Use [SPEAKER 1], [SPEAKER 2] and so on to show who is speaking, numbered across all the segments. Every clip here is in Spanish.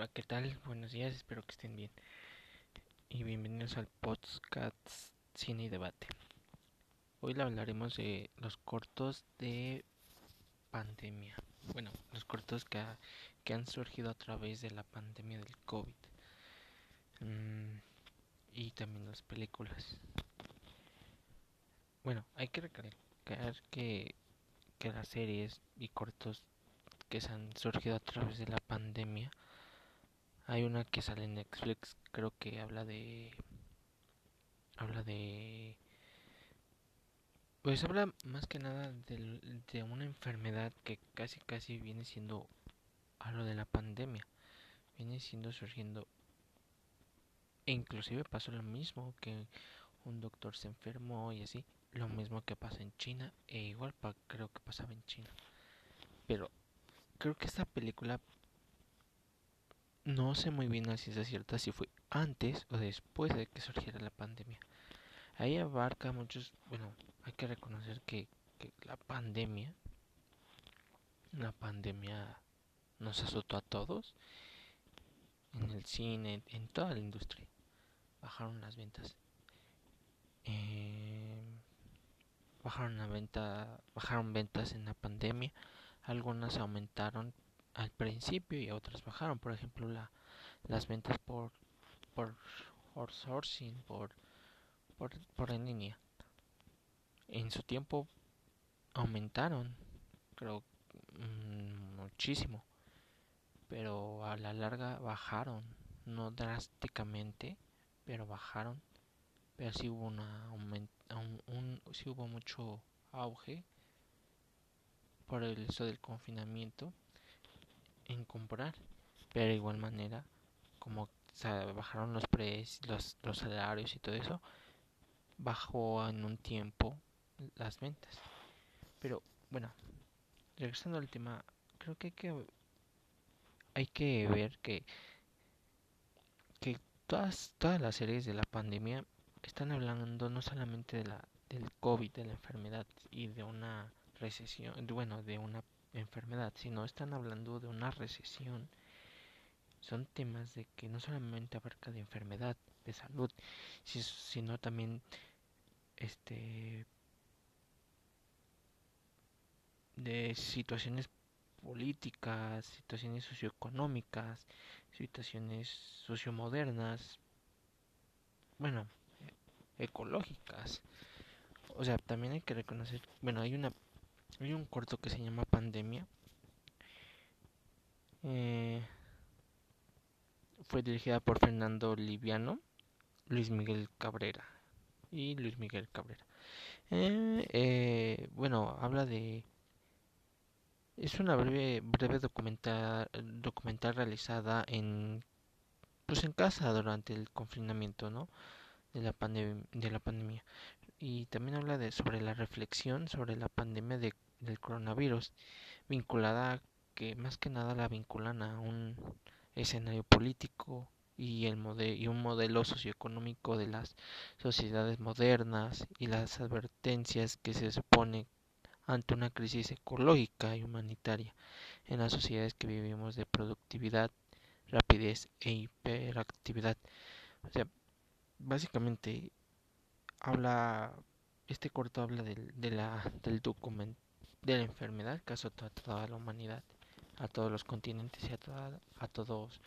[SPEAKER 1] Hola, ¿qué tal? Buenos días, espero que estén bien. Y bienvenidos al podcast Cine y Debate. Hoy le hablaremos de los cortos de pandemia. Bueno, los cortos que, que han surgido a través de la pandemia del COVID. Mm, y también las películas. Bueno, hay que recalcar que, que las series y cortos que se han surgido a través de la pandemia hay una que sale en Netflix, creo que habla de habla de pues habla más que nada de, de una enfermedad que casi casi viene siendo a lo de la pandemia. Viene siendo surgiendo e inclusive pasó lo mismo que un doctor se enfermó y así, lo mismo que pasa en China e igual creo que pasaba en China. Pero creo que esta película no sé muy bien si es cierta si fue antes o después de que surgiera la pandemia. Ahí abarca muchos, bueno, hay que reconocer que, que la pandemia, la pandemia nos azotó a todos, en el cine, en toda la industria. Bajaron las ventas. Eh, bajaron la venta, bajaron ventas en la pandemia. Algunas aumentaron al principio y otras bajaron. Por ejemplo, la, las ventas por, por outsourcing, por, por, por en línea. En su tiempo aumentaron, creo, mmm, muchísimo. Pero a la larga bajaron, no drásticamente, pero bajaron. Pero sí hubo una un, un, sí hubo mucho auge por el eso del confinamiento en comprar. Pero de igual manera, como bajaron los precios, los, los salarios y todo eso, bajó en un tiempo las ventas. Pero bueno, regresando al tema, creo que hay que, hay que ver que, que todas, todas las series de la pandemia están hablando no solamente de la, del COVID, de la enfermedad y de una recesión, bueno, de una enfermedad, sino están hablando de una recesión. Son temas de que no solamente abarca de enfermedad, de salud, sino también este de situaciones políticas, situaciones socioeconómicas, situaciones sociomodernas, bueno, ecológicas. O sea, también hay que reconocer, bueno, hay una hay un corto que se llama Pandemia. Eh, fue dirigida por Fernando Liviano, Luis Miguel Cabrera y Luis Miguel Cabrera. Eh, eh, bueno, habla de es una breve breve documental documental realizada en pues en casa durante el confinamiento, ¿no? De la pandemia de la pandemia. Y también habla de sobre la reflexión sobre la pandemia de del coronavirus, vinculada que más que nada la vinculan a un escenario político y, el y un modelo socioeconómico de las sociedades modernas y las advertencias que se supone ante una crisis ecológica y humanitaria en las sociedades que vivimos de productividad, rapidez e hiperactividad. O sea, básicamente habla, este corto habla del, de la, del documento de la enfermedad que azotó a toda la humanidad, a todos los continentes y a, a todos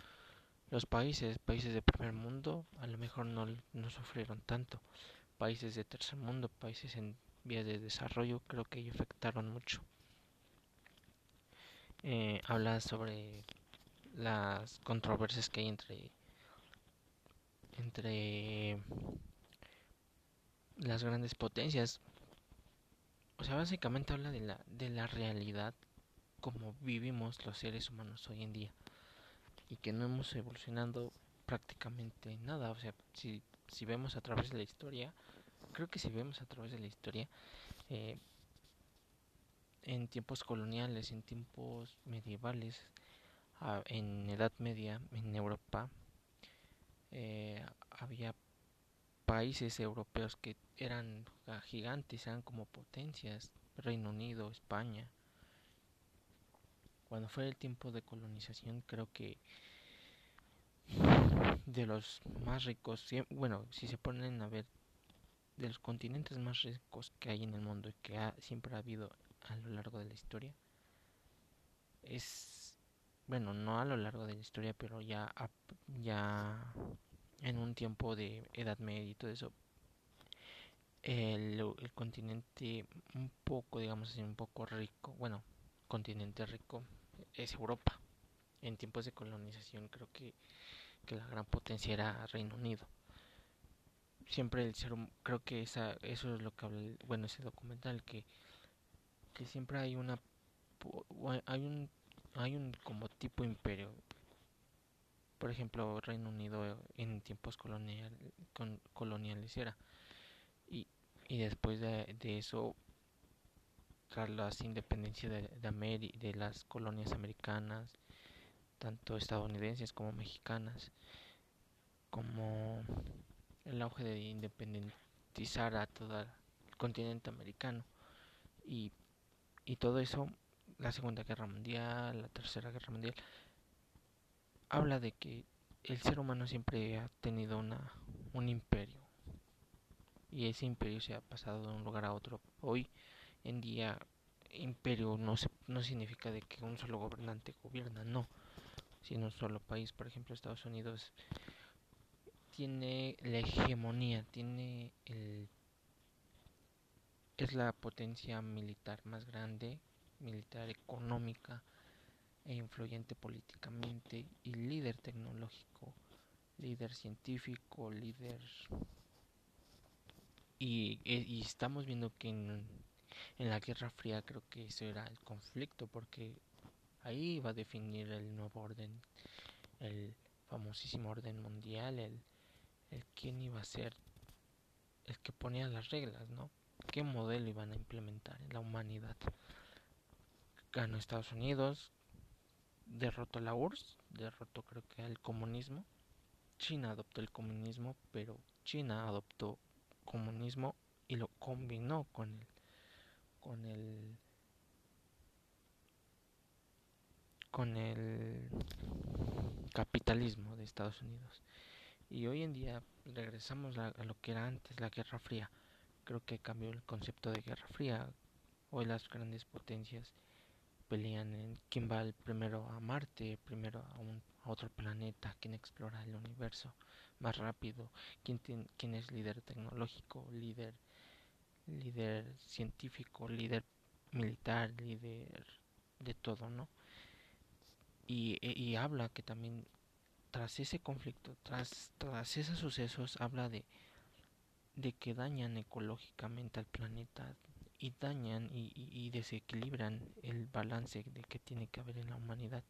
[SPEAKER 1] los países, países de primer mundo, a lo mejor no, no sufrieron tanto. Países de tercer mundo, países en vías de desarrollo, creo que afectaron mucho. Eh, habla sobre las controversias que hay entre entre las grandes potencias o sea, básicamente habla de la, de la realidad como vivimos los seres humanos hoy en día. Y que no hemos evolucionado prácticamente nada. O sea, si, si vemos a través de la historia, creo que si vemos a través de la historia, eh, en tiempos coloniales, en tiempos medievales, en Edad Media, en Europa, eh, había países europeos que eran gigantes, eran como potencias, Reino Unido, España. Cuando fue el tiempo de colonización, creo que de los más ricos, bueno, si se ponen a ver de los continentes más ricos que hay en el mundo y que ha, siempre ha habido a lo largo de la historia, es, bueno, no a lo largo de la historia, pero ya, ya en un tiempo de Edad Media y todo eso, el, continente un poco, digamos así, un poco rico, bueno, continente rico es Europa. En tiempos de colonización creo que, que la gran potencia era Reino Unido. Siempre el ser creo que esa, eso es lo que habla, bueno, ese documental, que, que siempre hay una, hay un, hay un como tipo imperio. Por ejemplo, Reino Unido en tiempos colonial, con, coloniales era. Y, y después de, eso tras las independencias de, de, de las colonias americanas, tanto estadounidenses como mexicanas, como el auge de independentizar a todo el continente americano y, y todo eso, la Segunda Guerra Mundial, la Tercera Guerra Mundial, habla de que el ser humano siempre ha tenido una, un imperio y ese imperio se ha pasado de un lugar a otro. Hoy en día imperio no, se, no significa de que un solo gobernante gobierna, no, sino un solo país. Por ejemplo, Estados Unidos tiene la hegemonía, tiene el es la potencia militar más grande, militar económica e influyente políticamente y líder tecnológico, líder científico, líder y, y estamos viendo que en en la Guerra Fría creo que eso era el conflicto porque ahí iba a definir el nuevo orden, el famosísimo orden mundial, el, el quién iba a ser el que ponía las reglas, ¿no? ¿Qué modelo iban a implementar en la humanidad? Ganó Estados Unidos, derrotó la URSS, derrotó creo que el comunismo. China adoptó el comunismo, pero China adoptó comunismo y lo combinó con el con el con el capitalismo de Estados Unidos. Y hoy en día regresamos a, lo que era antes la Guerra Fría. Creo que cambió el concepto de Guerra Fría. Hoy las grandes potencias pelean en quién va el primero a Marte, primero a, un, otro planeta, quién explora el universo más rápido, quién, quién es líder tecnológico, líder líder científico, líder militar, líder de todo, ¿no? Y, e, y habla que también tras ese conflicto, tras, tras esos sucesos, habla de, de que dañan ecológicamente al planeta y dañan y, y, desequilibran el balance de que tiene que haber en la humanidad.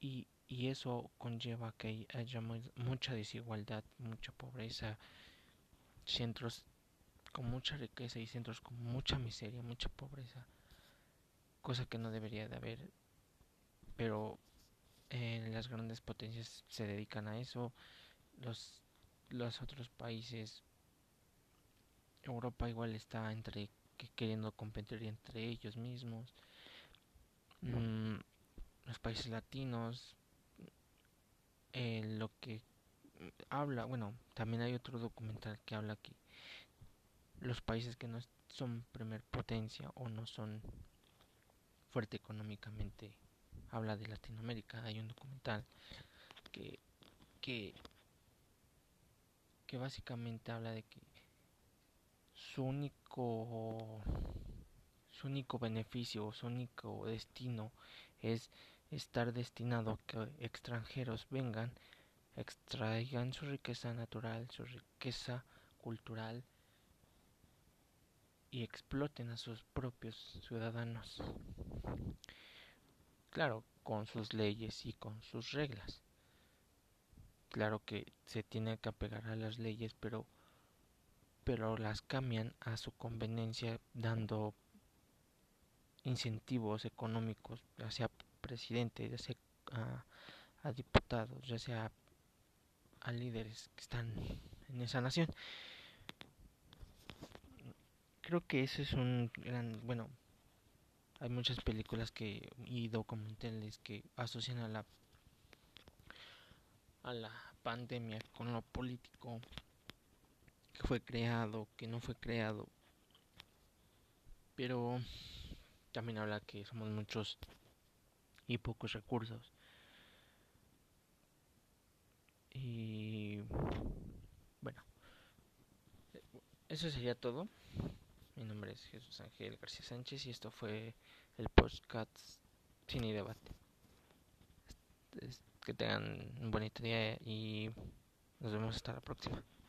[SPEAKER 1] Y, y eso conlleva que haya mucha desigualdad, mucha pobreza, centros con mucha riqueza y centros con mucha miseria, mucha pobreza, cosa que no debería de haber, pero eh, las grandes potencias se dedican a eso, los, los otros países, Europa igual está entre queriendo competir entre ellos mismos, mm, los países latinos, eh, lo que habla, bueno, también hay otro documental que habla que los países que no son primer potencia o no son fuerte económicamente habla de Latinoamérica. Hay un documental que que que básicamente habla de que su único su único beneficio su único destino es estar destinado a que extranjeros vengan extraigan su riqueza natural su riqueza cultural y exploten a sus propios ciudadanos. Claro, con sus leyes y con sus reglas. Claro que se tiene que apegar a las leyes, pero pero las cambian a su conveniencia dando incentivos económicos, ya sea presidente, ya sea a, a diputados, ya sea a líderes que están en esa nación. Creo que ese es un gran, bueno, hay muchas películas que y documentales que asocian a la a la pandemia con lo político que fue creado, que no fue creado. Pero también habla que somos muchos y pocos recursos. Y bueno, eso sería todo. Mi nombre es Jesús Ángel García Sánchez y esto fue el podcast Cine y Debate. Que tengan un bonito día y nos vemos hasta la próxima.